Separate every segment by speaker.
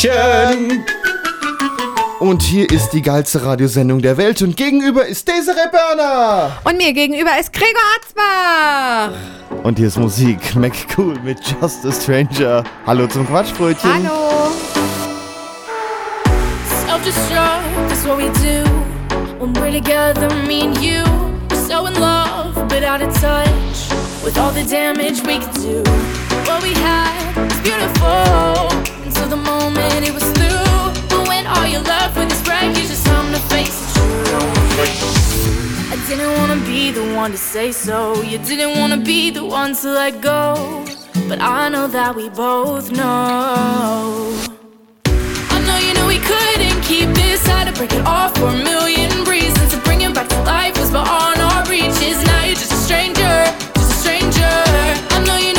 Speaker 1: Quatschbrötchen. Und hier ist die geilste Radiosendung der Welt und gegenüber ist Desiree Berner.
Speaker 2: Und mir gegenüber ist Gregor Atzbach.
Speaker 1: Und hier ist Musik, McCool mit Just a Stranger. Hallo zum Quatschbrötchen.
Speaker 2: Hallo.
Speaker 3: Self-destruct is what we do when we're together, me and you. We're so in love, but out of touch with all the damage we could do. What we had was beautiful until the moment it was. But when all is wreckage, it's time to face. I didn't wanna be the one to say so. You didn't wanna be the one to let go. But I know that we both know. I know you know we couldn't keep this. Had to break it off for a million reasons. To bring it back to life was beyond our reaches. Now you're just a stranger, just a stranger. I know you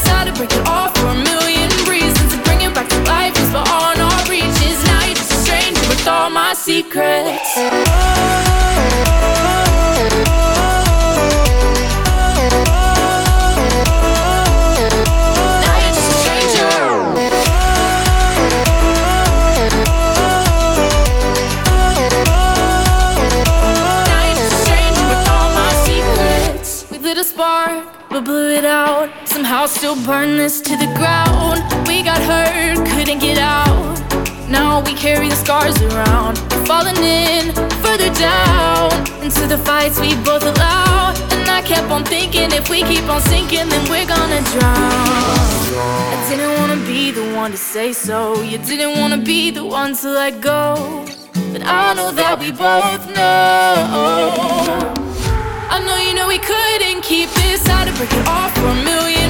Speaker 3: keep this. Had to break it off for a million reasons. To bring it back to life was beyond our reaches. Now you're just a stranger with all my secrets. Now you're just a stranger. Now you're just a stranger with all my secrets. We lit a spark, but blew it out. Somehow still burn this to the ground. We got hurt, couldn't get out. Now we carry the scars around. We're Falling in further down into the fights we both allow. And I kept on thinking if we keep on sinking, then we're gonna drown. I didn't wanna be the one to say so. You didn't wanna be the one to let go. But I know that we both know. I know you know we couldn't keep this. To break it off for a million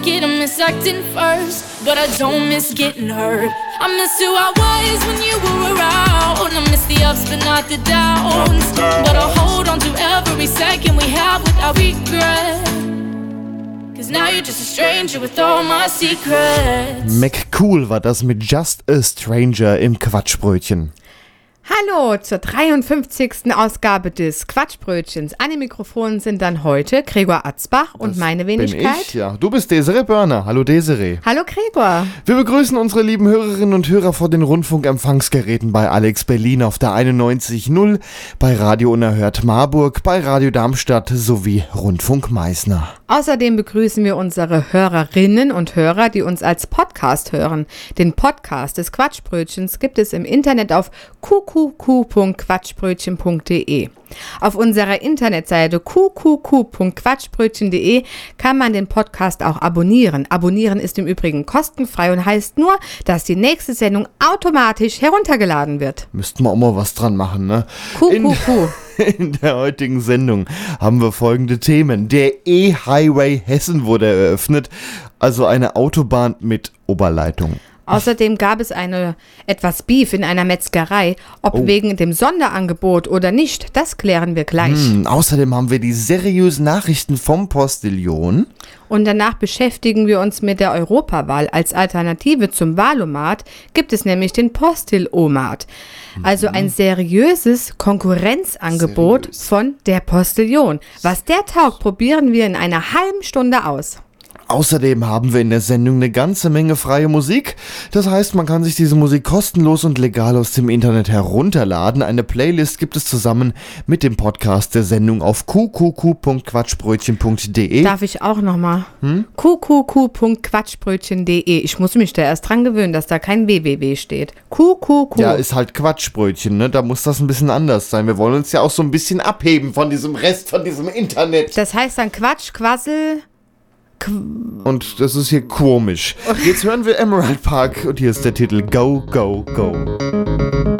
Speaker 3: second, I miss acting first. But I don't miss getting hurt. I miss who I was when you were around. I miss the ups, but not the downs. But I'll hold on to every second we have without regret. Cause now you're just a stranger with all my secrets.
Speaker 1: McCool war das mit Just a Stranger im Quatschbrötchen.
Speaker 2: Hallo zur 53. Ausgabe des Quatschbrötchens. An den Mikrofonen sind dann heute Gregor Atzbach und meine
Speaker 1: Bin
Speaker 2: Wenigkeit.
Speaker 1: ich, ja. Du bist Desiree Börner. Hallo Desiree.
Speaker 2: Hallo Gregor.
Speaker 1: Wir begrüßen unsere lieben Hörerinnen und Hörer vor den Rundfunkempfangsgeräten bei Alex Berlin auf der 91.0, bei Radio Unerhört Marburg, bei Radio Darmstadt sowie Rundfunk Meißner.
Speaker 2: Außerdem begrüßen wir unsere Hörerinnen und Hörer, die uns als Podcast hören. Den Podcast des Quatschbrötchens gibt es im Internet auf qqq.quatschbrötchen.de. Auf unserer Internetseite qqq.quatschbrötchen.de kann man den Podcast auch abonnieren. Abonnieren ist im Übrigen kostenfrei und heißt nur, dass die nächste Sendung automatisch heruntergeladen wird.
Speaker 1: Müssten wir auch mal was dran machen, ne?
Speaker 2: QQQ.
Speaker 1: in der heutigen Sendung haben wir folgende Themen. Der E-Highway Hessen wurde eröffnet, also eine Autobahn mit Oberleitung.
Speaker 2: Außerdem gab es eine etwas Beef in einer Metzgerei. Ob
Speaker 1: Oh.
Speaker 2: wegen dem Sonderangebot oder nicht, das klären wir gleich.
Speaker 1: Hm, außerdem haben wir die seriösen Nachrichten vom Postillon.
Speaker 2: Und danach beschäftigen wir uns mit der Europawahl. Als Alternative zum Wahlomat gibt es nämlich den Postil-Omat. Also ein seriöses Konkurrenzangebot
Speaker 1: Seriös.
Speaker 2: von der Postillon. Was der taugt, probieren wir in einer halben Stunde aus.
Speaker 4: Außerdem haben wir in der Sendung eine ganze Menge freie Musik. Das heißt, man kann sich diese Musik kostenlos und legal aus dem Internet herunterladen. Eine Playlist gibt es zusammen mit dem Podcast der Sendung auf qqq.quatschbrötchen.de.
Speaker 2: Darf ich auch nochmal? Hm? qqq.quatschbrötchen.de. Ich muss mich da erst dran gewöhnen, dass da kein www steht. qqq.
Speaker 4: Ja, ist halt Quatschbrötchen, ne? Da muss das ein bisschen anders sein. Wir wollen uns ja auch so ein bisschen abheben von diesem Rest, von diesem Internet.
Speaker 2: Das heißt dann Quatsch, Quassel.
Speaker 4: Und das ist hier komisch. Jetzt hören wir Emerald Park und hier ist der Titel Go, Go, Go.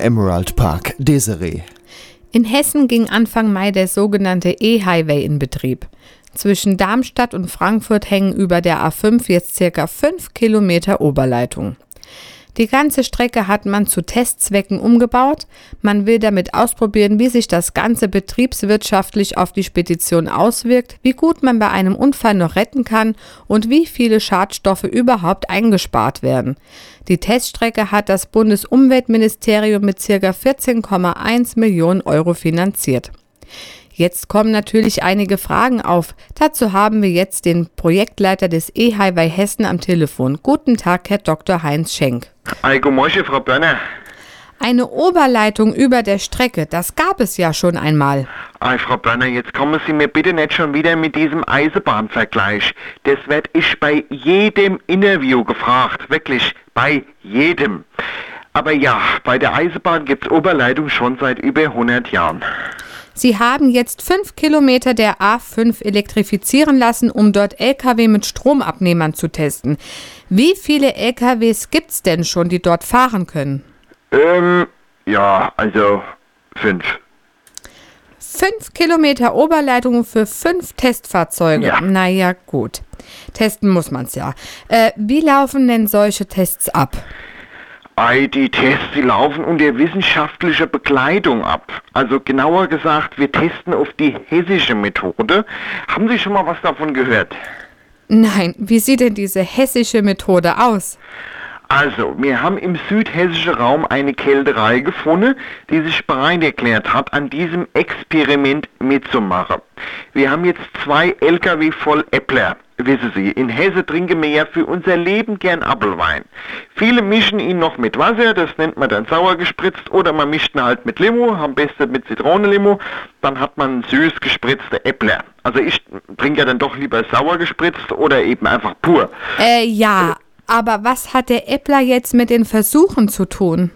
Speaker 4: Emerald Park, Desiree.
Speaker 2: In Hessen ging Anfang Mai der sogenannte E-Highway in Betrieb. Zwischen Darmstadt und Frankfurt hängen über der A5 jetzt circa 5 Kilometer Oberleitung. Die ganze Strecke hat man zu Testzwecken umgebaut. Man will damit ausprobieren, wie sich das Ganze betriebswirtschaftlich auf die Spedition auswirkt, wie gut man bei einem Unfall noch retten kann und wie viele Schadstoffe überhaupt eingespart werden. Die Teststrecke hat das Bundesumweltministerium mit ca. 14,1 Millionen Euro finanziert. Jetzt kommen natürlich einige Fragen auf. Dazu haben wir jetzt den Projektleiter des E-Highway Hessen am Telefon. Guten Tag, Herr Dr. Heinz Schenk.
Speaker 5: Guten Morgen, Frau Börner.
Speaker 2: Eine Oberleitung über der Strecke, das gab es ja schon einmal.
Speaker 5: Ei, Frau Börner, jetzt kommen Sie mir bitte nicht schon wieder mit diesem Eisenbahnvergleich. Das werd ich bei jedem Interview gefragt. Wirklich, bei jedem. Aber ja, bei der Eisenbahn gibt's Oberleitung schon seit über 100 Jahren.
Speaker 2: Sie haben jetzt fünf Kilometer der A5 elektrifizieren lassen, um dort Lkw mit Stromabnehmern zu testen. Wie viele Lkws gibt's denn schon, die dort fahren können?
Speaker 5: Ähm, ja, also fünf.
Speaker 2: Fünf Kilometer Oberleitung für fünf Testfahrzeuge.
Speaker 5: Ja.
Speaker 2: Naja, gut. Testen muss man's ja. Äh, wie laufen denn solche Tests ab?
Speaker 5: Ei, die Tests, die laufen unter wissenschaftlicher Begleitung ab. Also genauer gesagt, wir testen auf die hessische Methode. Haben Sie schon mal was davon gehört?
Speaker 2: Nein, wie sieht denn diese hessische Methode aus?
Speaker 5: Also, wir haben im südhessischen Raum eine Kälterei gefunden, die sich bereit erklärt hat, an diesem Experiment mitzumachen. Wir haben jetzt zwei LKW voll Äppler. Wissen Sie, in Hesse trinken wir ja für unser Leben gern Apfelwein. Viele mischen ihn noch mit Wasser, das nennt man dann sauer gespritzt, oder man mischt ihn halt mit Limo, am besten mit Zitronenlimo, dann hat man süß gespritzte Äppler. Also ich trinke ja dann doch lieber sauer gespritzt oder eben einfach pur.
Speaker 2: Äh, ja, aber was hat der Äppler jetzt mit den Versuchen zu tun?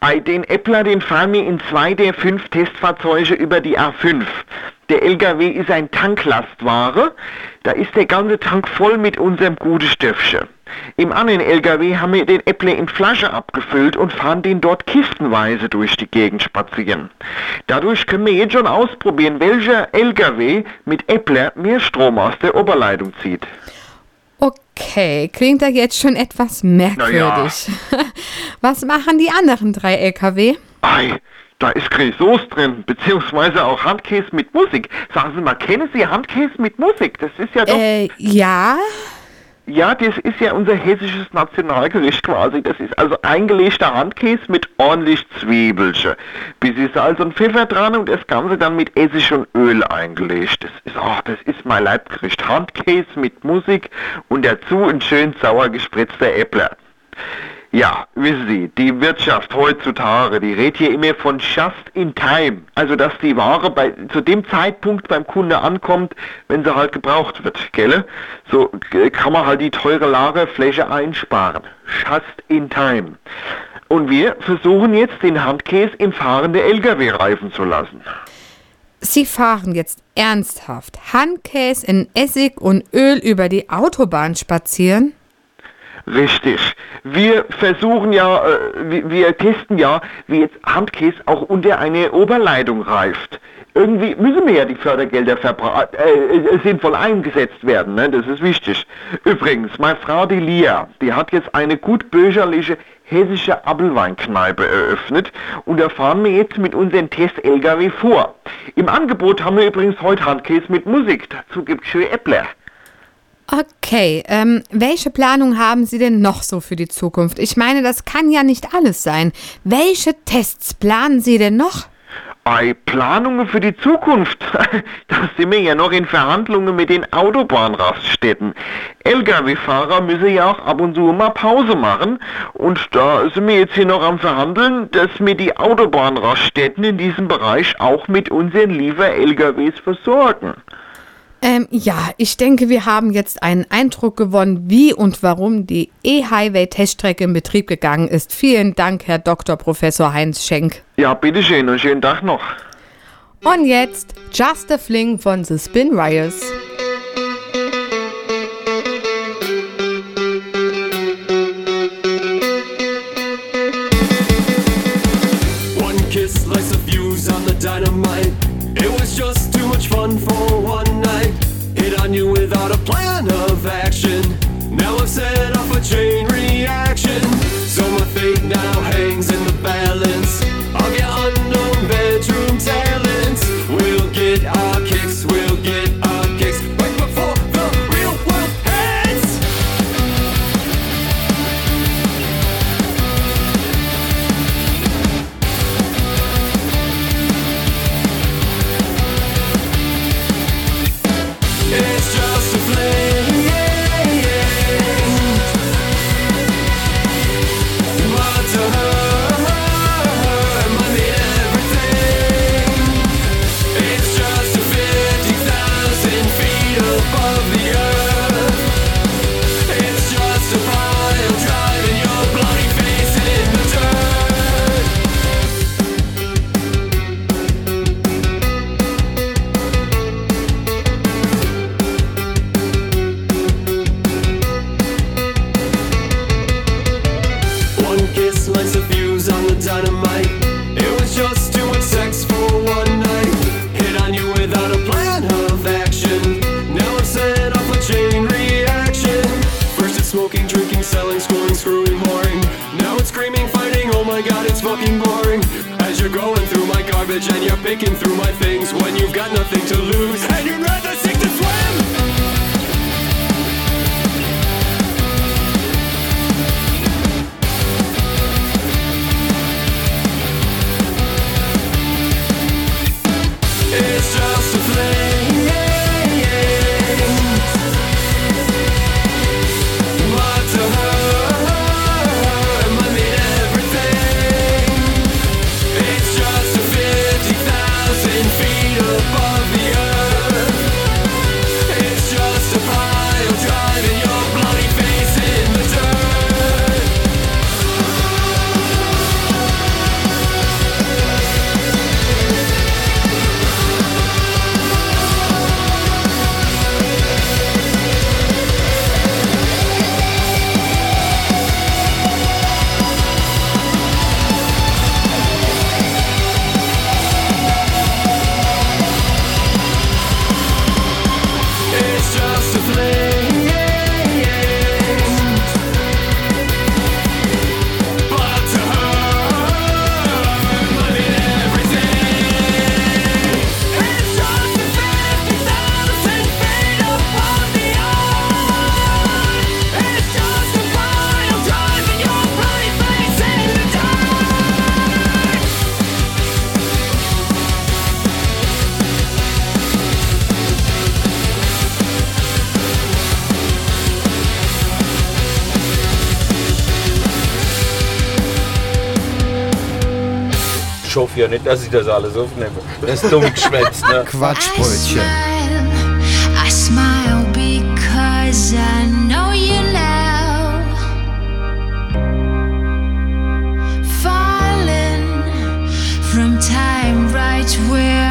Speaker 5: Ei, Den Äppler, den fahren wir in zwei der fünf Testfahrzeuge über die A5. Der LKW ist ein Tanklastware. Da ist der ganze Tank voll mit unserem guten Stöffchen. Im anderen LKW haben wir den Äppler in Flasche abgefüllt und fahren den dort kistenweise durch die Gegend spazieren. Dadurch können wir jetzt schon ausprobieren, welcher LKW mit Äppler mehr Strom aus der Oberleitung zieht.
Speaker 2: Okay, klingt da jetzt schon etwas merkwürdig. Was machen die anderen drei LKW?
Speaker 5: Ei, da ist Grisauce drin, beziehungsweise auch Handkäse mit Musik. Sagen Sie mal, kennen Sie Handkäse mit Musik? Das ist ja doch...
Speaker 2: Äh, ja?
Speaker 5: Ja, das ist ja unser hessisches Nationalgericht quasi. Das ist also eingelegter Handkäse mit ordentlich Zwiebelchen. Bisschen Salz und Pfeffer dran und das Ganze dann mit Essig und Öl eingelegt. Das ist, oh, das ist mein Leibgericht. Handkäse mit Musik und dazu ein schön sauer gespritzter Äppler. Ja, wissen Sie, die Wirtschaft heutzutage, die redet hier immer von just in time. Also, dass die Ware bei, zu dem Zeitpunkt beim Kunde ankommt, wenn sie halt gebraucht wird, gell? So äh, kann man halt die teure Lagerfläche einsparen. Just in time. Und wir versuchen jetzt den Handkäse im Fahren der LKW reifen zu lassen.
Speaker 2: Sie fahren jetzt ernsthaft Handkäse in Essig und Öl über die Autobahn spazieren?
Speaker 5: Richtig. Wir versuchen ja, äh, wir, testen ja, wie jetzt Handkäse auch unter eine Oberleitung reift. Irgendwie müssen wir ja die Fördergelder äh, äh, sinnvoll eingesetzt werden, ne? das ist wichtig. Übrigens, meine Frau die Lia, die hat jetzt eine gut bürgerliche hessische Apfelweinkneipe eröffnet und da fahren wir jetzt mit unseren Test-LKW vor. Im Angebot haben wir übrigens heute Handkäse mit Musik, dazu gibt's schöne Äppler.
Speaker 2: Okay, ähm, welche Planung haben Sie denn noch so für die Zukunft? Ich meine, das kann ja nicht alles sein. Welche Tests planen Sie denn noch?
Speaker 5: Bei Planungen für die Zukunft, da sind wir ja noch in Verhandlungen mit den Autobahnraststätten. Lkw-Fahrer müssen ja auch ab und zu mal Pause machen und da sind wir jetzt hier noch am Verhandeln, dass wir die Autobahnraststätten in diesem Bereich auch mit unseren Liefer-LKWs versorgen.
Speaker 2: Ähm, ja, ich denke, wir haben jetzt einen Eindruck gewonnen, wie und warum die E-Highway-Teststrecke in Betrieb gegangen ist. Vielen Dank, Herr Dr. Professor Heinz Schenk.
Speaker 5: Ja, bitteschön und schönen Tag noch.
Speaker 2: Und jetzt Just a Fling von The Spin Rioters.
Speaker 6: One kiss lights a fuse on the
Speaker 7: dynamite. It was just too much fun for dynamite. It was just much sex for one night. Hit on you without a plan of action. Now I've set off a chain reaction. First it's smoking, drinking, selling, schooling, screwing, whoring. Now it's screaming, fighting. Oh my god, it's fucking boring. As you're going through my garbage and you're picking through my things when you've got nothing to lose and you'd rather sink to swim.
Speaker 8: Ich hoffe ja nicht, dass ich das alles aufnehme. Das ist dumm geschwätzt, ne?
Speaker 1: Quatschbrötchen.
Speaker 3: I smile because I know you now. Falling from time right where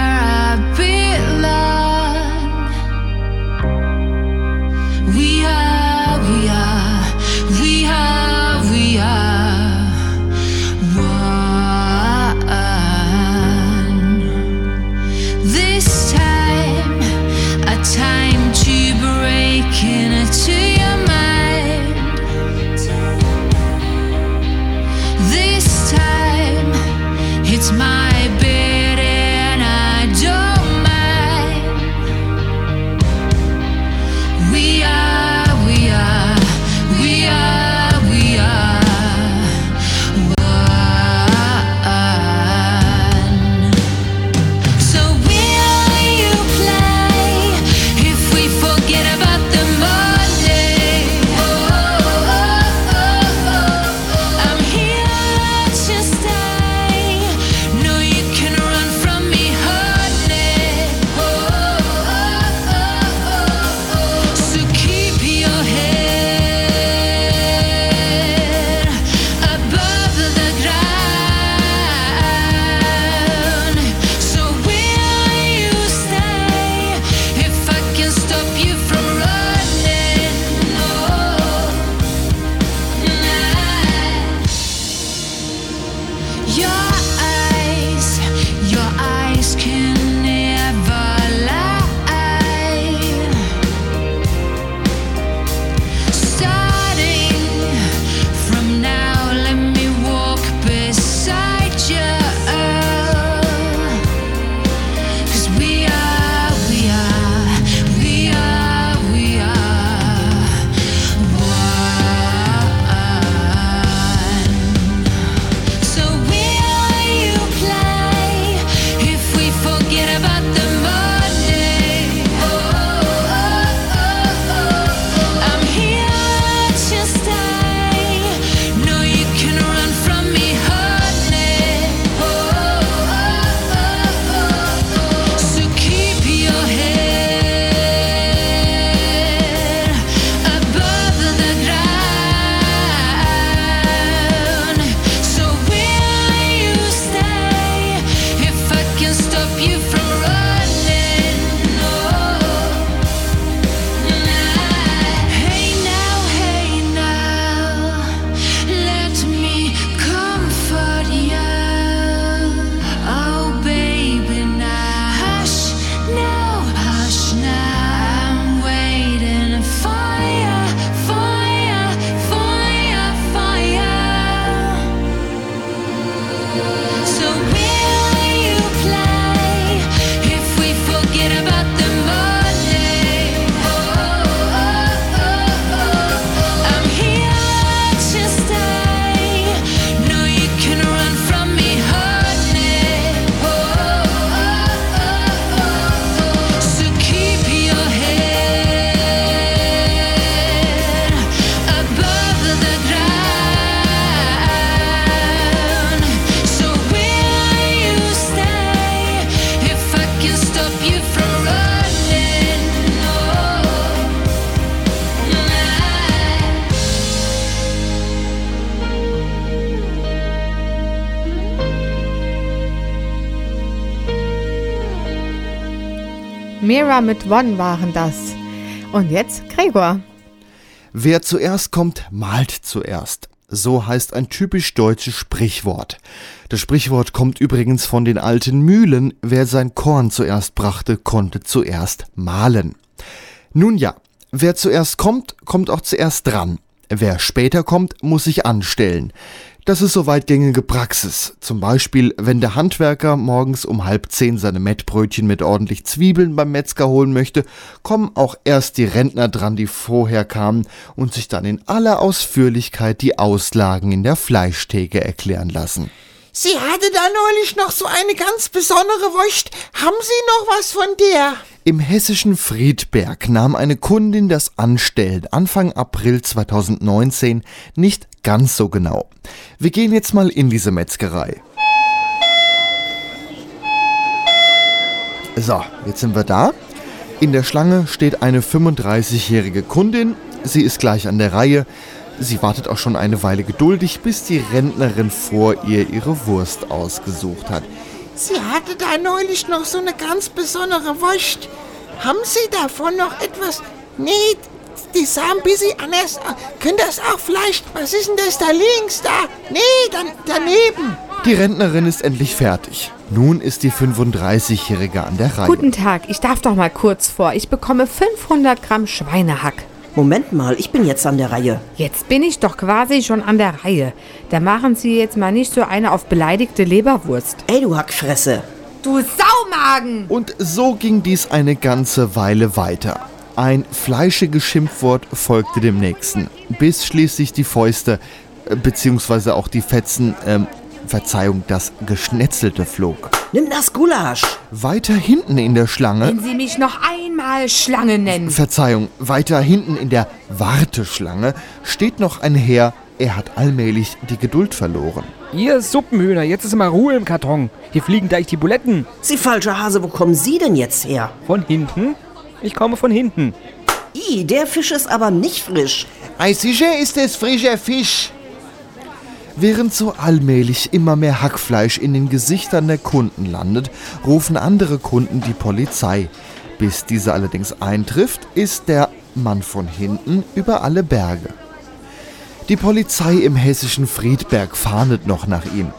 Speaker 2: Mira mit One waren das. Und jetzt Gregor.
Speaker 1: Wer zuerst kommt, malt zuerst. So heißt ein typisch deutsches Sprichwort. Das Sprichwort kommt übrigens von den alten Mühlen. Wer sein Korn zuerst brachte, konnte zuerst mahlen. Nun ja, wer zuerst kommt, kommt auch zuerst dran. Wer später kommt, muss sich anstellen. Das ist soweit gängige Praxis. Zum Beispiel, wenn der Handwerker morgens um halb zehn seine Mettbrötchen mit ordentlich Zwiebeln beim Metzger holen möchte, kommen auch erst die Rentner dran, die vorher kamen und sich dann in aller Ausführlichkeit die Auslagen in der Fleischtheke erklären lassen.
Speaker 9: Sie hatte da neulich noch so eine ganz besondere Wurst. Haben Sie noch was von der?
Speaker 1: Im hessischen Friedberg nahm eine Kundin das Anstellen Anfang April 2019 nicht ganz so genau. Wir gehen jetzt mal in diese Metzgerei. So, jetzt sind wir da. In der Schlange steht eine 35-jährige Kundin. Sie ist gleich an der Reihe. Sie wartet auch schon eine Weile geduldig, bis die Rentnerin vor ihr ihre Wurst ausgesucht hat.
Speaker 9: Sie hatte da neulich noch so eine ganz besondere Wurst. Haben Sie davon noch etwas? Nee, die sah ein bisschen anders. aus. Können das auch vielleicht? Was ist denn das da links? Da? Nee, dann daneben.
Speaker 1: Die Rentnerin ist endlich fertig. Nun ist die 35-Jährige an der Reihe.
Speaker 2: Guten Tag, ich darf doch mal kurz vor. Ich bekomme 500 Gramm Schweinehack.
Speaker 10: Moment mal, ich bin jetzt an der Reihe.
Speaker 2: Jetzt bin ich doch quasi schon an der Reihe. Da machen Sie jetzt mal nicht so eine auf beleidigte Leberwurst.
Speaker 10: Ey, du Hackfresse.
Speaker 2: Du Saumagen!
Speaker 1: Und so ging dies eine ganze Weile weiter. Ein fleischiges Schimpfwort folgte dem nächsten, bis schließlich die Fäuste, äh, beziehungsweise auch die Fetzen, ähm, Verzeihung, das Geschnetzelte flog.
Speaker 10: Nimm das Gulasch.
Speaker 1: Weiter hinten in der Schlange,
Speaker 2: Wenn Sie mich noch einmal Schlange nennen.
Speaker 1: Verzeihung, weiter hinten in der Warteschlange steht noch ein Herr, er hat allmählich die Geduld verloren.
Speaker 11: Ihr Suppenhühner, jetzt ist mal Ruhe im Karton. Hier fliegen gleich die Buletten.
Speaker 10: Sie falscher Hase, wo kommen Sie denn jetzt her?
Speaker 11: Von hinten? Ich komme von hinten.
Speaker 10: I, der Fisch ist aber nicht frisch.
Speaker 9: Ei, sicher ist es frischer Fisch.
Speaker 1: Während so allmählich immer mehr Hackfleisch in den Gesichtern der Kunden landet, rufen andere Kunden die Polizei. Bis diese allerdings eintrifft, ist der Mann von hinten über alle Berge. Die Polizei im hessischen Friedberg fahndet noch nach ihm.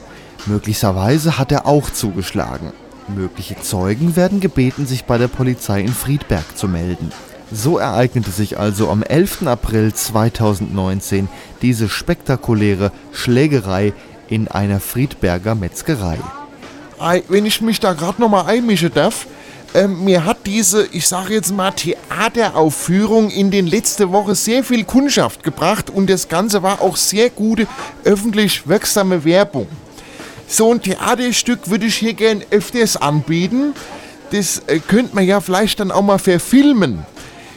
Speaker 1: Möglicherweise hat er auch zugeschlagen. Mögliche Zeugen werden gebeten, sich bei der Polizei in Friedberg zu melden. So ereignete sich also am 11. April 2019 diese spektakuläre Schlägerei in einer Friedberger Metzgerei.
Speaker 9: Ei, wenn ich mich da gerade noch mal einmischen darf, ähm, mir hat diese, ich sage jetzt mal, Theateraufführung in den letzten Wochen sehr viel Kundschaft gebracht und das Ganze war auch sehr gute öffentlich wirksame Werbung. So ein Theaterstück würde ich hier gern öfters anbieten. Das äh, könnte man ja vielleicht dann auch mal verfilmen.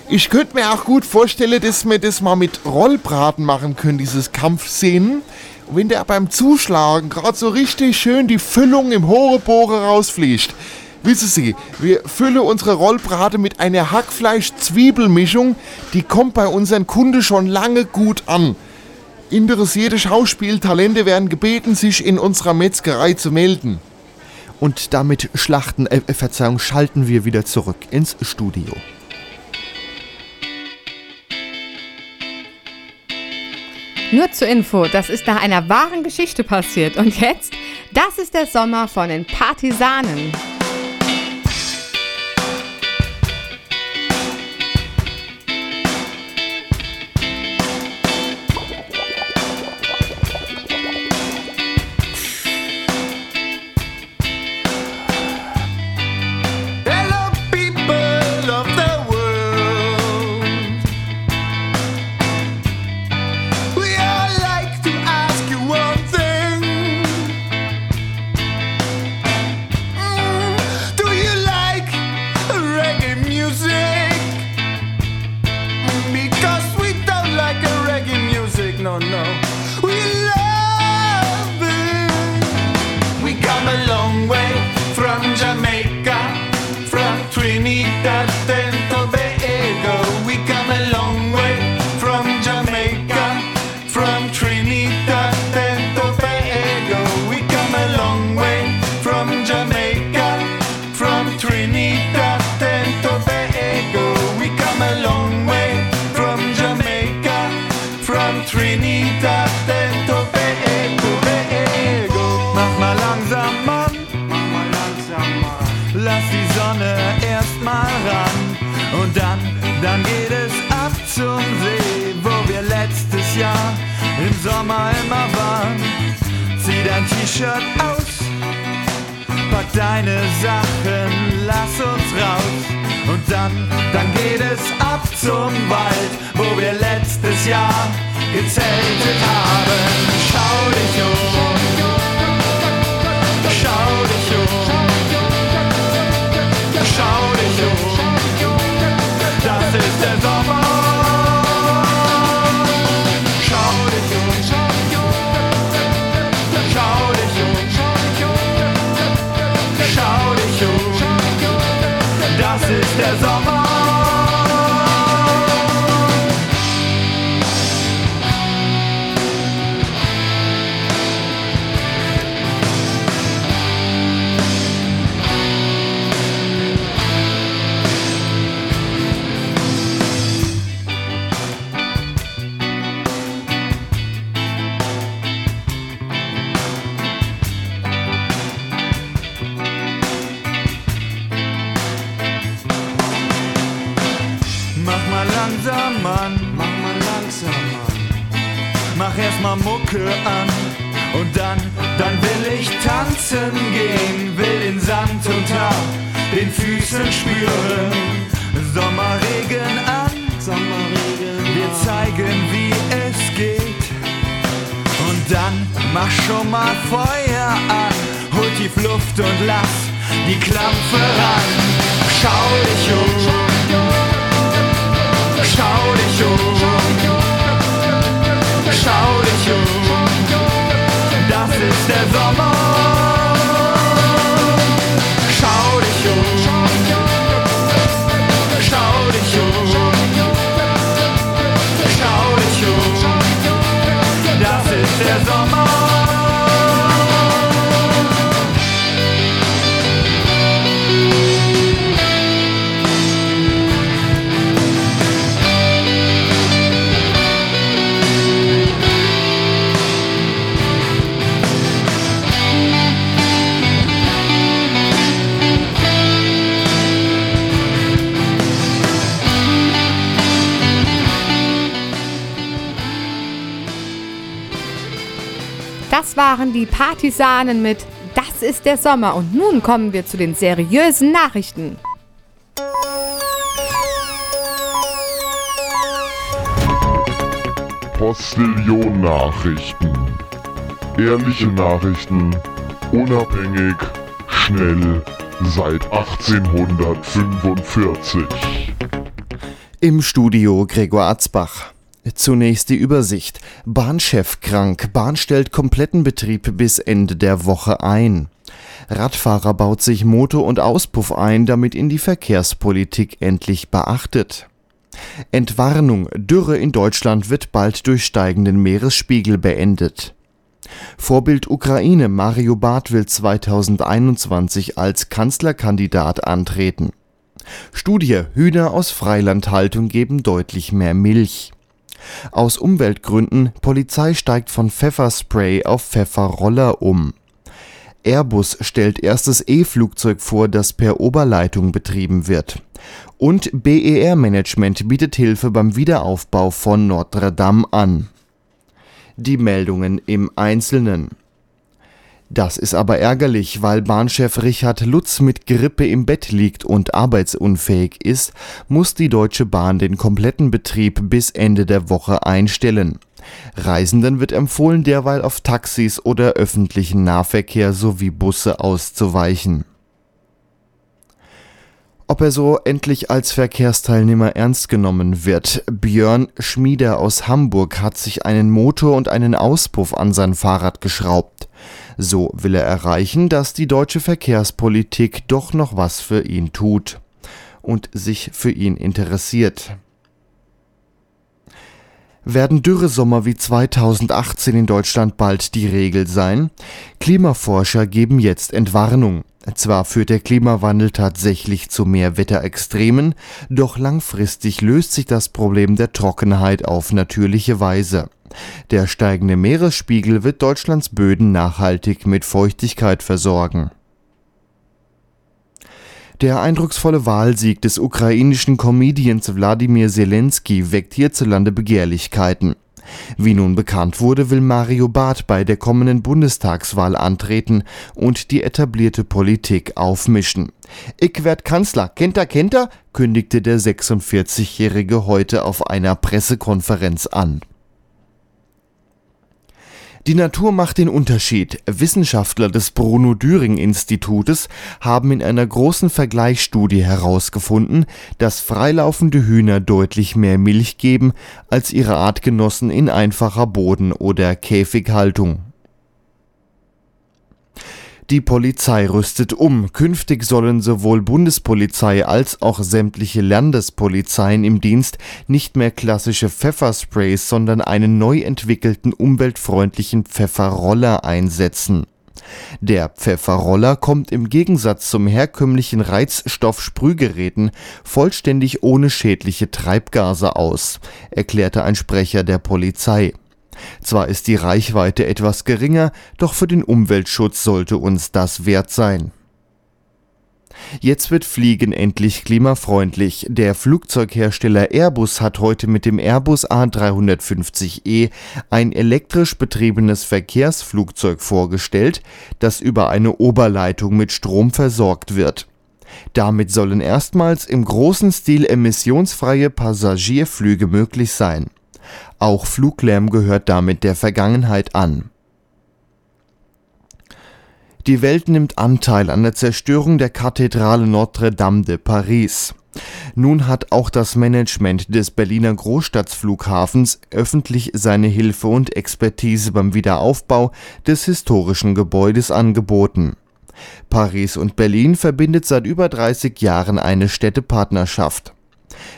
Speaker 9: Ich könnte mir auch gut vorstellen, dass wir das mal mit Rollbraten machen können, dieses Kampfszenen. Und wenn der beim Zuschlagen gerade so richtig schön die Füllung im Horebohre rausfliegt. Wissen Sie, wir füllen unsere Rollbrate mit einer Hackfleisch-Zwiebelmischung, die kommt bei unseren Kunden schon lange gut an. Interessierte Schauspieltalente werden gebeten, sich in unserer Metzgerei zu melden.
Speaker 1: Und damit schlachten, äh, äh, Verzeihung, schalten wir wieder zurück ins Studio.
Speaker 2: Nur zur Info, das ist nach einer wahren Geschichte passiert. Und jetzt, das ist der Sommer von den Partisanen.
Speaker 12: Klampfe Das
Speaker 2: waren die Partisanen mit Das ist der Sommer. Und nun kommen wir zu den seriösen Nachrichten.
Speaker 13: Postillon-Nachrichten. Ehrliche Nachrichten, unabhängig, schnell, seit 1845.
Speaker 1: Im Studio Gregor Atzbach. Zunächst die Übersicht. Bahnchef krank. Bahn stellt kompletten Betrieb bis Ende der Woche ein. Radfahrer baut sich Motor und Auspuff ein, damit ihn die Verkehrspolitik endlich beachtet. Entwarnung. Dürre in Deutschland wird bald durch steigenden Meeresspiegel beendet. Vorbild Ukraine. Mario Barth will 2021 als Kanzlerkandidat antreten. Studie. Hühner aus Freilandhaltung geben deutlich mehr Milch. Aus Umweltgründen, Polizei steigt von Pfefferspray auf Pfefferroller um. Airbus stellt erstes E-Flugzeug vor, das per Oberleitung betrieben wird. Und BER Management bietet Hilfe beim Wiederaufbau von Notre Dame an. Die Meldungen im Einzelnen. Das ist aber ärgerlich, weil Bahnchef Richard Lutz mit Grippe im Bett liegt und arbeitsunfähig ist, muss die Deutsche Bahn den kompletten Betrieb bis Ende der Woche einstellen. Reisenden wird empfohlen, derweil auf Taxis oder öffentlichen Nahverkehr sowie Busse auszuweichen. Ob er so endlich als Verkehrsteilnehmer ernst genommen wird. Björn Schmieder aus Hamburg hat sich einen Motor und einen Auspuff an sein Fahrrad geschraubt. So will er erreichen, dass die deutsche Verkehrspolitik doch noch was für ihn tut und sich für ihn interessiert. Werden Dürresommer wie 2018 in Deutschland bald die Regel sein? Klimaforscher geben jetzt Entwarnung. Zwar führt der Klimawandel tatsächlich zu mehr Wetterextremen, doch langfristig löst sich das Problem der Trockenheit auf natürliche Weise. Der steigende Meeresspiegel wird Deutschlands Böden nachhaltig mit Feuchtigkeit versorgen. Der eindrucksvolle Wahlsieg des ukrainischen Comedians Wladimir Zelensky weckt hierzulande Begehrlichkeiten. Wie nun bekannt wurde, will Mario Barth bei der kommenden Bundestagswahl antreten und die etablierte Politik aufmischen. Ich werd Kanzler, kennt er, kennt er, kündigte der 46-Jährige heute auf einer Pressekonferenz an. Die Natur macht den Unterschied. Wissenschaftler des Bruno Düring Institutes haben in einer großen Vergleichsstudie herausgefunden, dass freilaufende Hühner deutlich mehr Milch geben als ihre Artgenossen in einfacher Boden- oder Käfighaltung. Die Polizei rüstet um. Künftig sollen sowohl Bundespolizei als auch sämtliche Landespolizeien im Dienst nicht mehr klassische Pfeffersprays, sondern einen neu entwickelten umweltfreundlichen Pfefferroller einsetzen. Der Pfefferroller kommt im Gegensatz zum herkömmlichen Reizstoffsprühgeräten vollständig ohne schädliche Treibgase aus, erklärte ein Sprecher der Polizei. Zwar ist die Reichweite etwas geringer, doch für den Umweltschutz sollte uns das wert sein. Jetzt wird Fliegen endlich klimafreundlich. Der Flugzeughersteller Airbus hat heute mit dem Airbus A350e ein elektrisch betriebenes Verkehrsflugzeug vorgestellt, das über eine Oberleitung mit Strom versorgt wird. Damit sollen erstmals im großen Stil emissionsfreie Passagierflüge möglich sein. Auch Fluglärm gehört damit der Vergangenheit an. Die Welt nimmt Anteil an der Zerstörung der Kathedrale Notre-Dame de Paris. Nun hat auch das Management des Berliner Großstadtflughafens öffentlich seine Hilfe und Expertise beim Wiederaufbau des historischen Gebäudes angeboten. Paris und Berlin verbindet seit über 30 Jahren eine Städtepartnerschaft.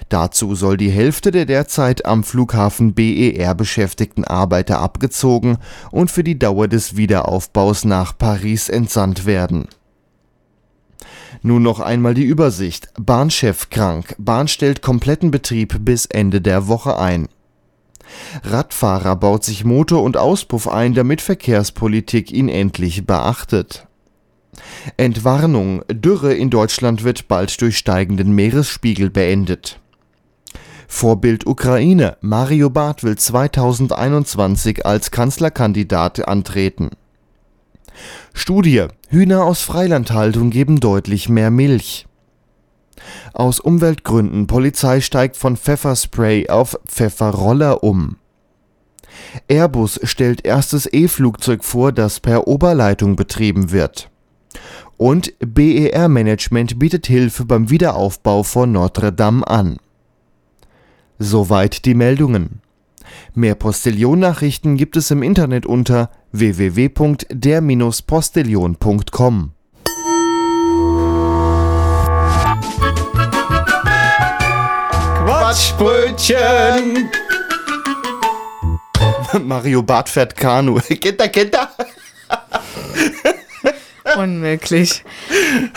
Speaker 1: Dazu soll die Hälfte der derzeit am Flughafen BER beschäftigten Arbeiter abgezogen und für die Dauer des Wiederaufbaus nach Paris entsandt werden. Nun noch einmal die Übersicht. Bahnchef krank. Bahn stellt kompletten Betrieb bis Ende der Woche ein. Radfahrer baut sich Motor und Auspuff ein, damit Verkehrspolitik ihn endlich beachtet. Entwarnung. Dürre in Deutschland wird bald durch steigenden Meeresspiegel beendet. Vorbild Ukraine. Mario Barth will 2021 als Kanzlerkandidat antreten. Studie. Hühner aus Freilandhaltung geben deutlich mehr Milch. Aus Umweltgründen Polizei steigt von Pfefferspray auf Pfefferroller um. Airbus stellt erstes E-Flugzeug vor, das per Oberleitung betrieben wird. Und BER Management bietet Hilfe beim Wiederaufbau von Notre Dame an. Soweit die Meldungen. Mehr Postillon-Nachrichten gibt es im Internet unter www.der-postillon.com.
Speaker 12: Quatschbrötchen!
Speaker 1: Mario Barth fährt Kanu. Kinder, Kinder!
Speaker 2: Unmöglich.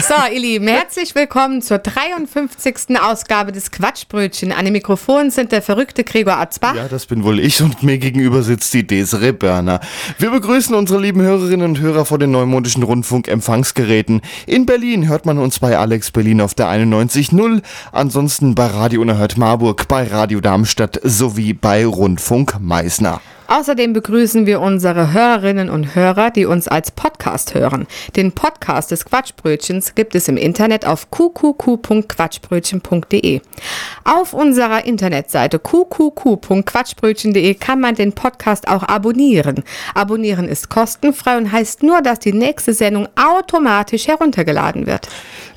Speaker 2: So, ihr Lieben, herzlich willkommen zur 53. Ausgabe des Quatschbrötchen. An dem Mikrofon sind der verrückte Gregor Atzbach.
Speaker 1: Ja, das bin wohl ich und mir gegenüber sitzt die Desiree Börner. Wir begrüßen unsere lieben Hörerinnen und Hörer vor den neumodischen Rundfunk-Empfangsgeräten. In Berlin hört man uns bei Alex Berlin auf der 91.0, ansonsten bei Radio Unerhört Marburg, bei Radio Darmstadt sowie bei Rundfunk Meißner.
Speaker 2: Außerdem begrüßen wir unsere Hörerinnen und Hörer, die uns als Podcast hören. Den Podcast des Quatschbrötchens gibt es im Internet auf qqq.quatschbrötchen.de. Auf unserer Internetseite qqq.quatschbrötchen.de kann man den Podcast auch abonnieren. Abonnieren ist kostenfrei und heißt nur, dass die nächste Sendung automatisch heruntergeladen wird.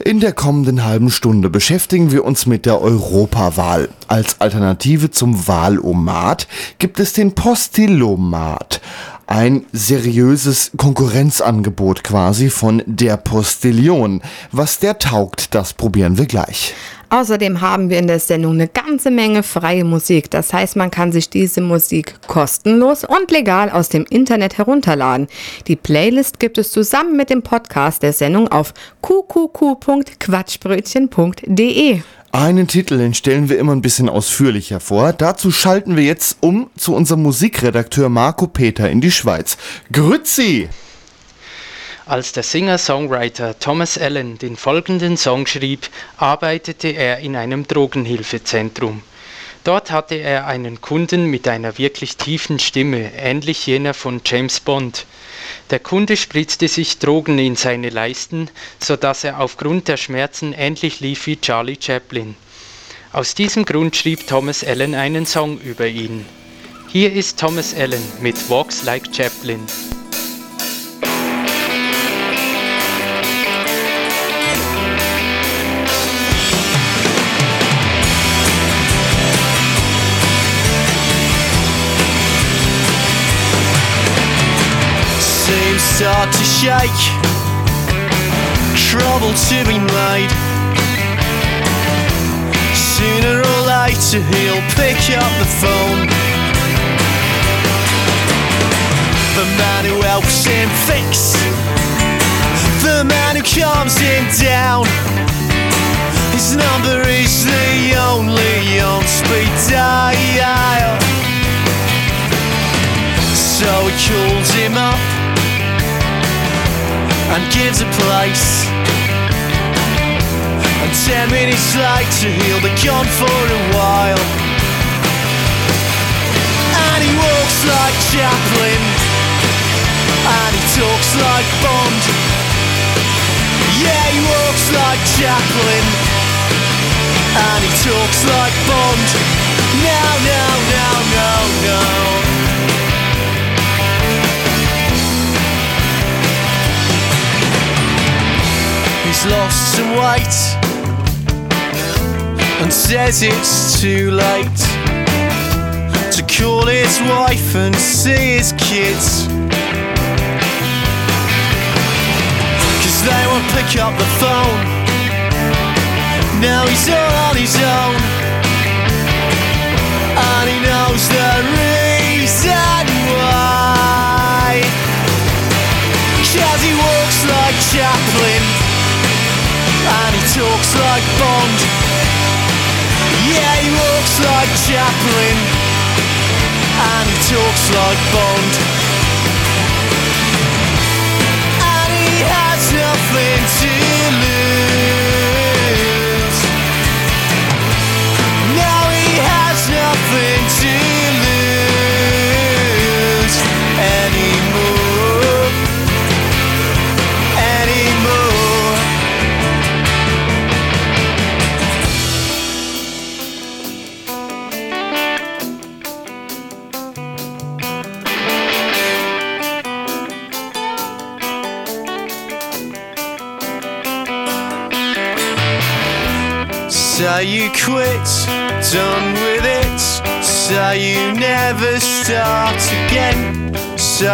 Speaker 1: In der kommenden halben Stunde beschäftigen wir uns mit der Europawahl. Als Alternative zum Wahlomat gibt es den Postillomat. Ein seriöses Konkurrenzangebot quasi von der Postillion. Was der taugt, das probieren wir gleich.
Speaker 2: Außerdem haben wir in der Sendung eine ganze Menge freie Musik. Das heißt, man kann sich diese Musik kostenlos und legal aus dem Internet herunterladen. Die Playlist gibt es zusammen mit dem Podcast der Sendung auf qqq.quatschbrötchen.de.
Speaker 1: Einen Titel den stellen wir immer ein bisschen ausführlicher vor. Dazu schalten wir jetzt um zu unserem Musikredakteur Marco Peter in die Schweiz. Grützi!
Speaker 14: Als der Singer-Songwriter Thomas Allen den folgenden Song schrieb, arbeitete er in einem Drogenhilfezentrum. Dort hatte er einen Kunden mit einer wirklich tiefen Stimme, ähnlich jener von James Bond. Der Kunde spritzte sich Drogen in seine Leisten, sodass er aufgrund der Schmerzen ähnlich lief wie Charlie Chaplin. Aus diesem Grund schrieb Thomas Allen einen Song über ihn. Hier ist Thomas Allen mit Walks Like Chaplin.
Speaker 6: Start to shake, trouble to be made. Sooner or later he'll pick up the phone. The man who helps him fix, the man who calms him down. His number is the only on speed dial. So he calls him up and gives a place. And ten minutes later he'll be gone for a while. And he walks like Chaplin, and he talks like Bond. Yeah, he walks like Chaplin, and he talks like Bond. No, no, no, no, no. He's lost some weight and says it's too late to call his wife and see his kids. Cause they won't pick up the phone. Now he's all on his own. And he knows the reason why. Cause he walks like Chaplin. Talks like Bond. Yeah, he walks like Chaplin. And he talks like Bond. And he has nothing to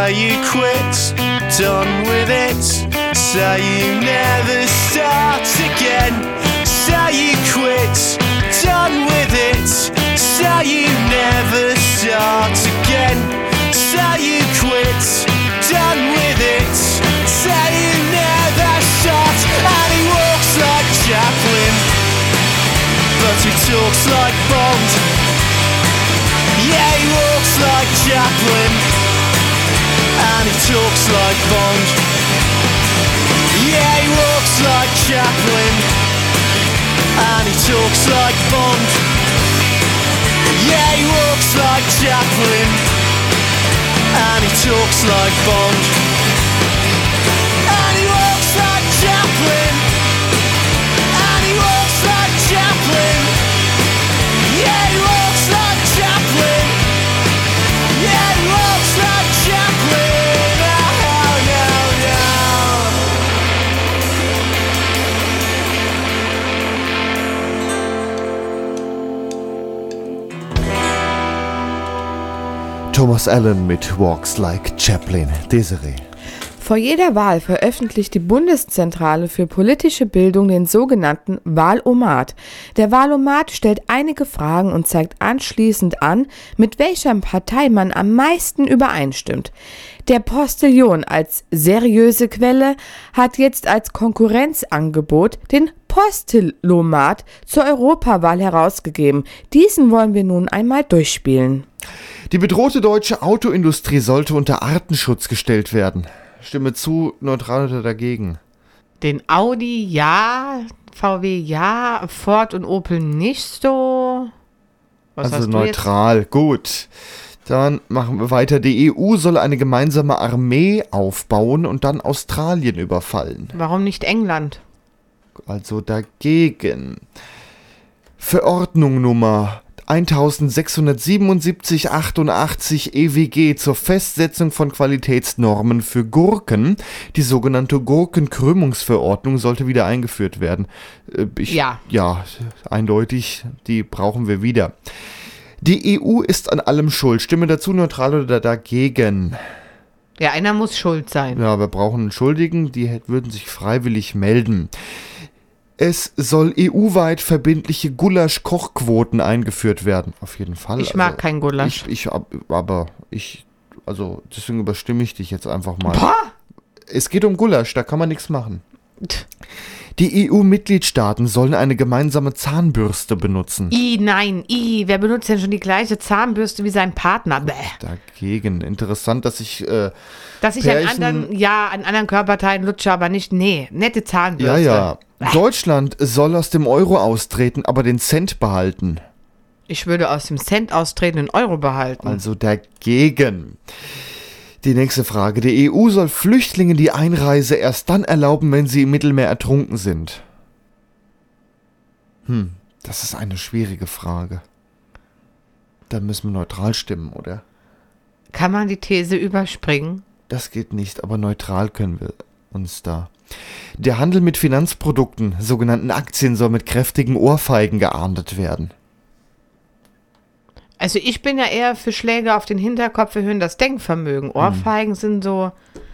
Speaker 6: Say you quit, done with it. Say you never start again. Say you quit, done with it. Say you never start again. Say you quit, done with it. Say you never start. And he walks like Chaplin but he talks like Bond. Yeah, he walks like Chaplin, and he talks like Bond. Yeah, he walks like Chaplin, and he talks like Bond. Yeah, he walks like Chaplin, and he talks like Bond.
Speaker 1: Thomas Allen mit Walks Like Chaplin. Desiree.
Speaker 2: Vor jeder Wahl veröffentlicht die Bundeszentrale für politische Bildung den sogenannten Wahlomat. Der Wahlomat stellt einige Fragen und zeigt anschließend an, mit welcher Partei man am meisten übereinstimmt. Der Postillon als seriöse Quelle hat jetzt als Konkurrenzangebot den Postilomat zur Europawahl herausgegeben. Diesen wollen wir nun einmal durchspielen.
Speaker 1: Die bedrohte deutsche Autoindustrie sollte unter Artenschutz gestellt werden. Stimme zu, neutral oder dagegen?
Speaker 15: Den Audi ja, VW ja, Ford und Opel nicht so. Was
Speaker 1: also
Speaker 15: du jetzt?
Speaker 1: neutral, gut. Dann machen wir weiter. Die EU soll eine gemeinsame Armee aufbauen und dann Australien überfallen.
Speaker 15: Warum nicht England?
Speaker 1: Also dagegen. Verordnung Nummer 1677-88 EWG E zur Festsetzung von Qualitätsnormen für Gurken. Die sogenannte Gurkenkrümmungsverordnung sollte wieder eingeführt werden. Äh, Ich,
Speaker 15: Ja.
Speaker 1: Ja, eindeutig, die brauchen wir wieder. Die EU ist an allem schuld. Stimme dazu neutral oder dagegen?
Speaker 15: Ja, einer muss schuld sein.
Speaker 1: Ja, wir brauchen einen Schuldigen, die würden sich freiwillig melden. Es soll EU-weit verbindliche Gulasch-Kochquoten eingeführt werden. Auf jeden Fall.
Speaker 15: Ich mag kein Gulasch.
Speaker 1: Ich, ich, ab- aber ich, also deswegen überstimme ich dich jetzt einfach mal.
Speaker 15: Boah!
Speaker 1: Es geht um Gulasch, da kann man nichts machen. Die EU-Mitgliedstaaten sollen eine gemeinsame Zahnbürste benutzen.
Speaker 15: I, nein, I, wer benutzt denn schon die gleiche Zahnbürste wie sein Partner? Bäh.
Speaker 1: Dagegen. Interessant, dass ich. Äh,
Speaker 15: Dass ich an
Speaker 1: Pärchen-
Speaker 15: anderen, ja, an anderen Körperteilen lutsche, aber nicht, nee, nette
Speaker 1: Ja,
Speaker 15: Zahnbürste.
Speaker 1: ja. Deutschland soll aus dem Euro austreten, aber den Cent behalten.
Speaker 15: Ich würde aus dem Cent austreten und Euro behalten.
Speaker 1: Also dagegen. Die nächste Frage. Die EU soll Flüchtlingen die Einreise erst dann erlauben, wenn sie im Mittelmeer ertrunken sind. Hm, das ist eine schwierige Frage. Da müssen wir neutral stimmen, oder?
Speaker 15: Kann man die These überspringen?
Speaker 1: Das geht nicht, aber neutral können wir uns da. Der Handel mit Finanzprodukten, sogenannten Aktien, soll mit kräftigen Ohrfeigen geahndet werden.
Speaker 15: Also ich bin ja eher für Schläge auf den Hinterkopf erhöhen das Denkvermögen. Ohrfeigen sind so.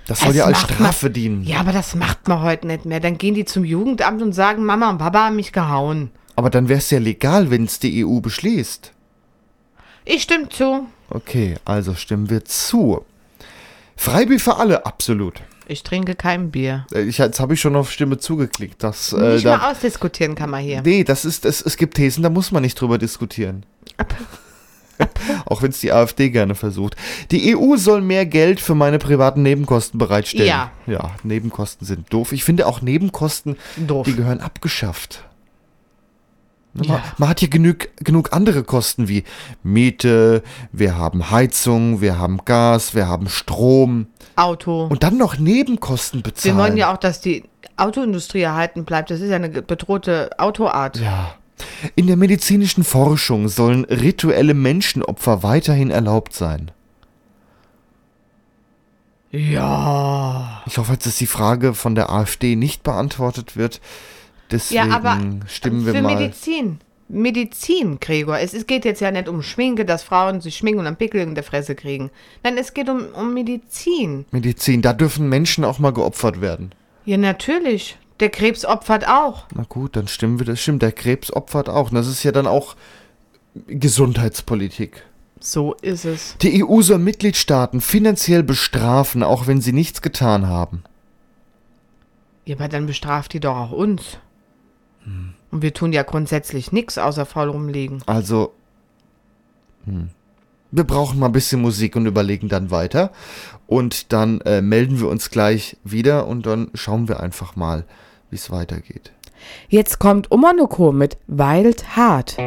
Speaker 1: Das soll ja als Strafe
Speaker 15: man-
Speaker 1: dienen.
Speaker 15: Ja, aber das macht man heute nicht mehr. Dann gehen die zum Jugendamt und sagen, Mama und Papa haben mich gehauen.
Speaker 1: Aber dann wäre es ja legal, wenn es die EU beschließt.
Speaker 15: Ich stimme zu.
Speaker 1: Okay, also stimmen wir zu. Freibier für alle, absolut.
Speaker 15: Ich trinke kein Bier.
Speaker 1: Äh, Ich, jetzt habe ich schon auf Stimme zugeklickt. Das, äh,
Speaker 15: Nicht
Speaker 1: da,
Speaker 15: mal ausdiskutieren kann man hier.
Speaker 1: nee, das ist, es, es gibt Thesen, da muss man nicht drüber diskutieren. Auch wenn es die AfD gerne versucht. Die EU soll mehr Geld für meine privaten Nebenkosten bereitstellen.
Speaker 15: Ja.
Speaker 1: Ja, Nebenkosten sind doof. Ich finde auch Nebenkosten,
Speaker 15: Doof.
Speaker 1: die gehören abgeschafft. Ne,
Speaker 15: Ja.
Speaker 1: Man, man hat hier genug, genug andere Kosten wie Miete, wir haben Heizung, wir haben Gas, wir haben Strom
Speaker 15: Auto.
Speaker 1: und dann noch Nebenkosten
Speaker 15: Wir
Speaker 1: bezahlen.
Speaker 15: wollen ja auch, dass die Autoindustrie erhalten bleibt. Das ist ja eine bedrohte Autoart.
Speaker 1: Ja. In der medizinischen Forschung sollen rituelle Menschenopfer weiterhin erlaubt sein.
Speaker 15: Ja.
Speaker 1: Ich hoffe, jetzt, dass die Frage von der AfD nicht beantwortet wird. Deswegen
Speaker 15: Ja, aber
Speaker 1: stimmen wir
Speaker 15: für
Speaker 1: mal.
Speaker 15: Medizin. Medizin, Gregor. Es, es geht jetzt ja nicht um Schminke, dass Frauen sich schminken und dann Pickel in der Fresse kriegen. Nein, es geht um, um Medizin.
Speaker 1: Medizin, da dürfen Menschen auch mal geopfert werden.
Speaker 15: Ja, natürlich. Der Krebs opfert auch.
Speaker 1: Na gut, dann stimmen wir, das stimmt. Der Krebs opfert auch. Und das ist ja dann auch Gesundheitspolitik.
Speaker 15: So ist es.
Speaker 1: Die EU soll Mitgliedstaaten finanziell bestrafen, auch wenn sie nichts getan haben.
Speaker 15: Ja, aber dann bestraft die doch auch uns. Und wir tun ja grundsätzlich nichts außer faul rumliegen.
Speaker 1: Also, hm. wir brauchen mal ein bisschen Musik und überlegen dann weiter. Und dann äh, melden wir uns gleich wieder und dann schauen wir einfach mal, wie es weitergeht.
Speaker 15: Jetzt kommt Omonoko mit Wild Heart.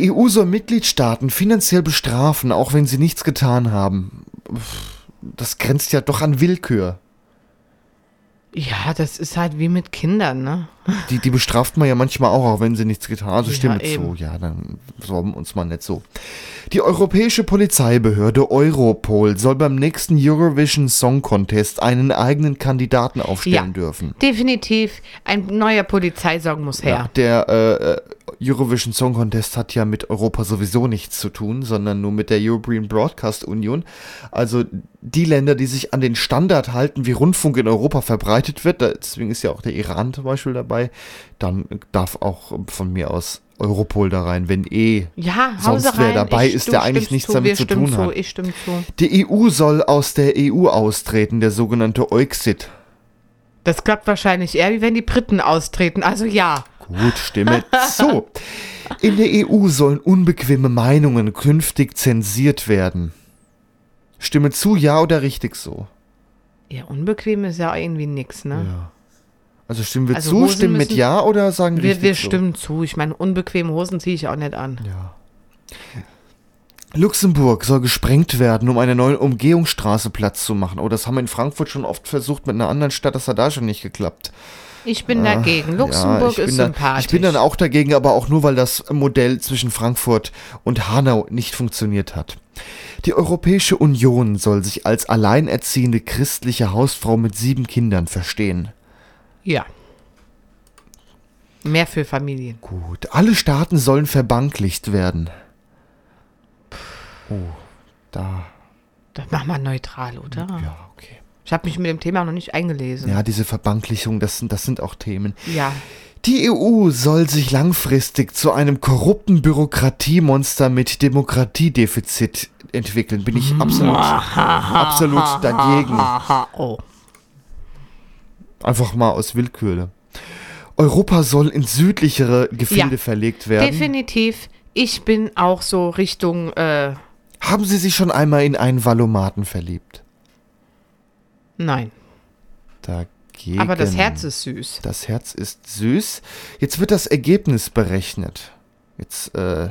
Speaker 1: Die EU soll Mitgliedstaaten finanziell bestrafen, auch wenn sie nichts getan haben. Das grenzt ja doch an Willkür.
Speaker 15: Ja, das ist halt wie mit Kindern, ne?
Speaker 1: Die, die bestraft man ja manchmal auch, auch wenn sie nichts getan haben. Also
Speaker 15: Ja,
Speaker 1: stimme
Speaker 15: eben.
Speaker 1: zu. Ja, dann sorgen wir uns mal nicht so. Die europäische Polizeibehörde Europol soll beim nächsten Eurovision Song Contest einen eigenen Kandidaten aufstellen dürfen.
Speaker 15: Definitiv. Ein neuer Polizeisong muss her.
Speaker 1: Ja, der äh, äh, Eurovision Song Contest hat ja mit Europa sowieso nichts zu tun, sondern nur mit der European Broadcast Union. Also die Länder, die sich an den Standard halten, wie Rundfunk in Europa verbreitet wird, deswegen ist ja auch der Iran zum Beispiel dabei, dann darf auch von mir aus Europol da rein, wenn eh
Speaker 15: Ja,
Speaker 1: sonst wer dabei
Speaker 15: Ich-
Speaker 1: ist, der eigentlich nichts
Speaker 15: zu,
Speaker 1: damit zu tun
Speaker 15: zu,
Speaker 1: hat.
Speaker 15: Ich stimme zu.
Speaker 1: Die EU soll aus der EU austreten, der sogenannte Euxit.
Speaker 15: Das klappt wahrscheinlich eher, wie wenn die Briten austreten. Also ja.
Speaker 1: Gut, stimme zu. In der EU sollen unbequeme Meinungen künftig zensiert werden. Stimme zu, ja oder richtig so?
Speaker 15: Ja, unbequem ist ja irgendwie nix, ne?
Speaker 1: Also stimmen wir
Speaker 15: Also
Speaker 1: zu,
Speaker 15: Hosen
Speaker 1: stimmen mit ja oder sagen
Speaker 15: Wir, wir
Speaker 1: so?
Speaker 15: stimmen zu. Ich meine, unbequeme Hosen ziehe ich auch nicht an.
Speaker 1: Ja. Luxemburg soll gesprengt werden, um eine neue Umgehungsstraße Platz zu machen. Oh, das haben wir in Frankfurt schon oft versucht mit einer anderen Stadt, das hat da schon nicht geklappt.
Speaker 15: Ich bin
Speaker 1: Ah,
Speaker 15: dagegen.
Speaker 1: ja,
Speaker 15: Luxemburg
Speaker 1: ich
Speaker 15: ist
Speaker 1: bin da-
Speaker 15: sympathisch.
Speaker 1: Ich bin dann auch dagegen, aber auch nur, weil das Modell zwischen Frankfurt und Hanau nicht funktioniert hat. Die Europäische Union soll sich als alleinerziehende christliche Hausfrau mit sieben Kindern verstehen.
Speaker 15: Ja. Mehr für Familien.
Speaker 1: Gut, alle Staaten sollen verbanklicht werden. Oh, da.
Speaker 15: Das machen wir neutral, oder?
Speaker 1: Ja, okay.
Speaker 15: Ich habe mich mit dem Thema noch nicht eingelesen.
Speaker 1: Ja, diese Verbanklichung, das sind, das sind auch Themen.
Speaker 15: Ja.
Speaker 1: Die EU soll sich langfristig zu einem korrupten Bürokratiemonster mit Demokratiedefizit entwickeln. Bin ich absolut, absolut dagegen.
Speaker 15: Oh.
Speaker 1: Einfach mal aus Willkür. Europa soll in südlichere Gefilde
Speaker 15: Ja,
Speaker 1: verlegt werden.
Speaker 15: Definitiv. Ich bin auch so Richtung. Äh,
Speaker 1: Haben Sie sich schon einmal in einen Valomaten verliebt?
Speaker 15: nein.
Speaker 1: Dagegen.
Speaker 15: Aber das Herz ist süß.
Speaker 1: Das Herz ist süß. Jetzt wird das Ergebnis berechnet. Jetzt äh,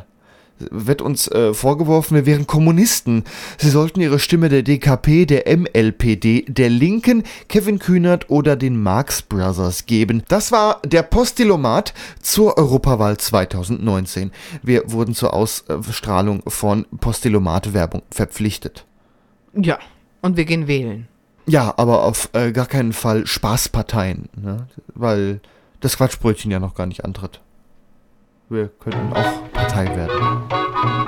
Speaker 1: wird uns äh, vorgeworfen, wir wären Kommunisten. Sie sollten ihre Stimme der DKP, der MLPD, der Linken, Kevin Kühnert oder den Marx Brothers geben. Das war der Postilomat zur Europawahl 2019. Wir wurden zur Ausstrahlung von Postilomat-Werbung verpflichtet.
Speaker 15: Ja. Und wir gehen wählen.
Speaker 1: Ja, aber auf äh, gar keinen Fall Spaßparteien, ne? weil das Quatschbrötchen ja noch gar nicht antritt. Wir könnten auch Partei werden.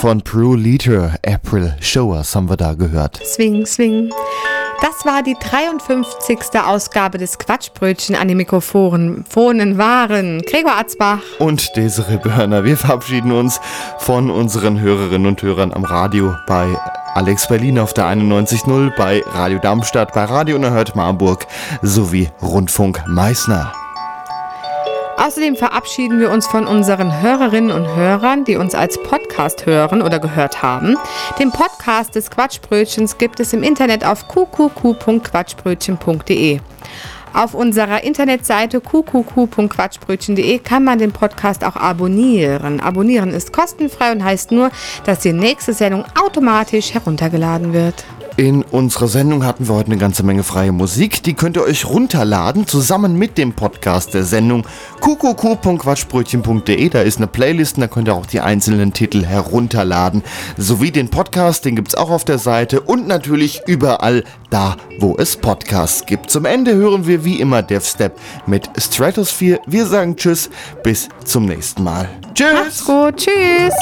Speaker 1: Von Prue Leader. April Showers haben wir da gehört.
Speaker 2: Swing, swing. Das war die 53. Ausgabe des Quatschbrötchen an den Mikrofonen. Waren Gregor Atzbach.
Speaker 1: Und Desiree Börner. Wir verabschieden uns von unseren Hörerinnen und Hörern am Radio bei Alex Berlin auf der 91.0, bei Radio Darmstadt, bei Radio Unerhört Marburg sowie Rundfunk Meißner.
Speaker 2: Außerdem verabschieden wir uns von unseren Hörerinnen und Hörern, die uns als Podcast hören oder gehört haben. Den Podcast des Quatschbrötchens gibt es im Internet auf qqq.quatschbrötchen.de. Auf unserer Internetseite qqq.quatschbrötchen.de kann man den Podcast auch abonnieren. Abonnieren ist kostenfrei und heißt nur, dass die nächste Sendung automatisch heruntergeladen wird.
Speaker 1: In unserer Sendung hatten wir heute eine ganze Menge freie Musik. Die könnt ihr euch runterladen, zusammen mit dem Podcast der Sendung qqq.quatschbrötchen.de. Da ist eine Playlist und da könnt ihr auch die einzelnen Titel herunterladen. Sowie den Podcast, den gibt's auch auf der Seite und natürlich überall da, wo es Podcasts gibt. Zum Ende hören wir wie immer DevStep mit Stratosphere. Wir sagen Tschüss, bis zum nächsten Mal. Tschüss!
Speaker 2: Macht's gut, tschüss!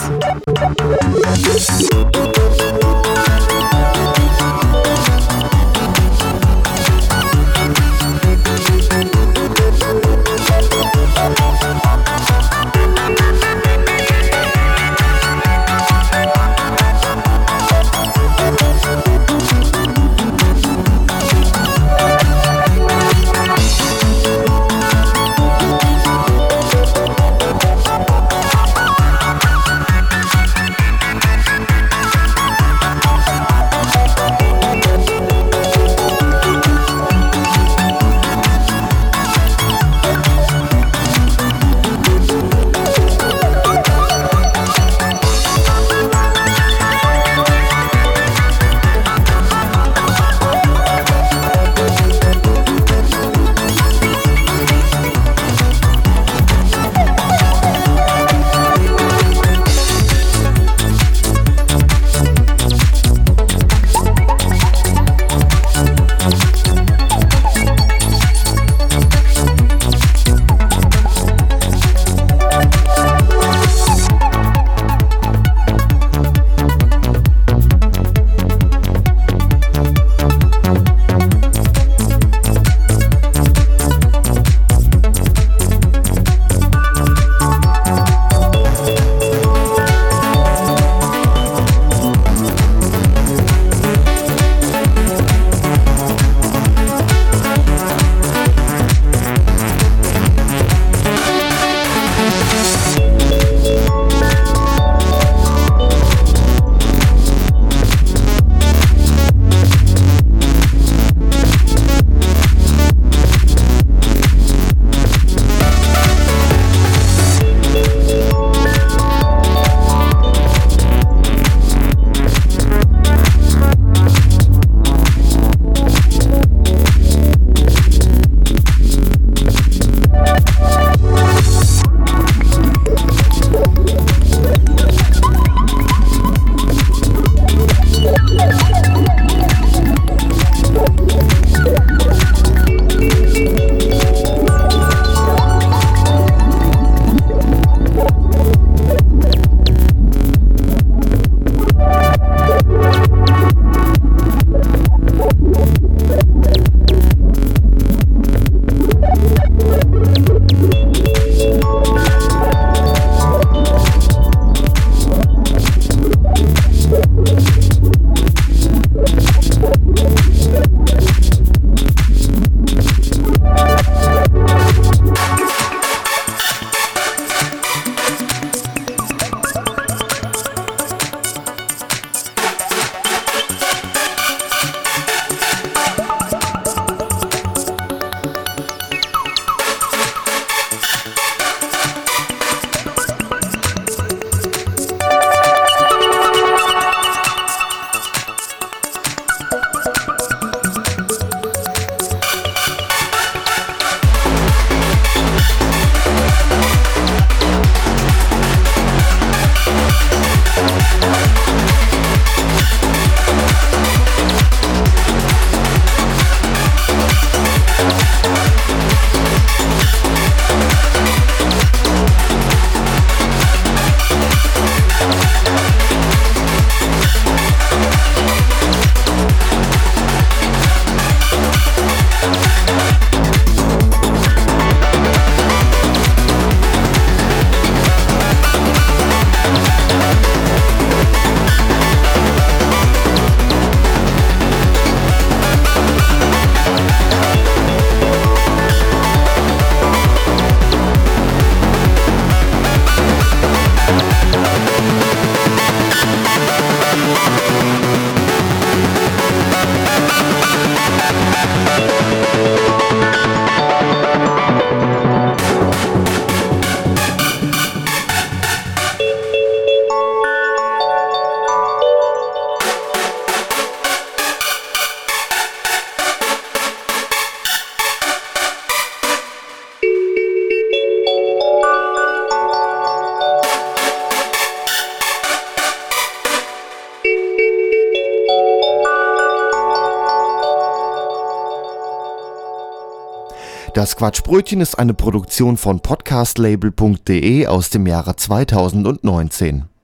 Speaker 1: Das Quatschbrötchen ist eine Produktion von podcastlabel.de aus dem Jahre 2019.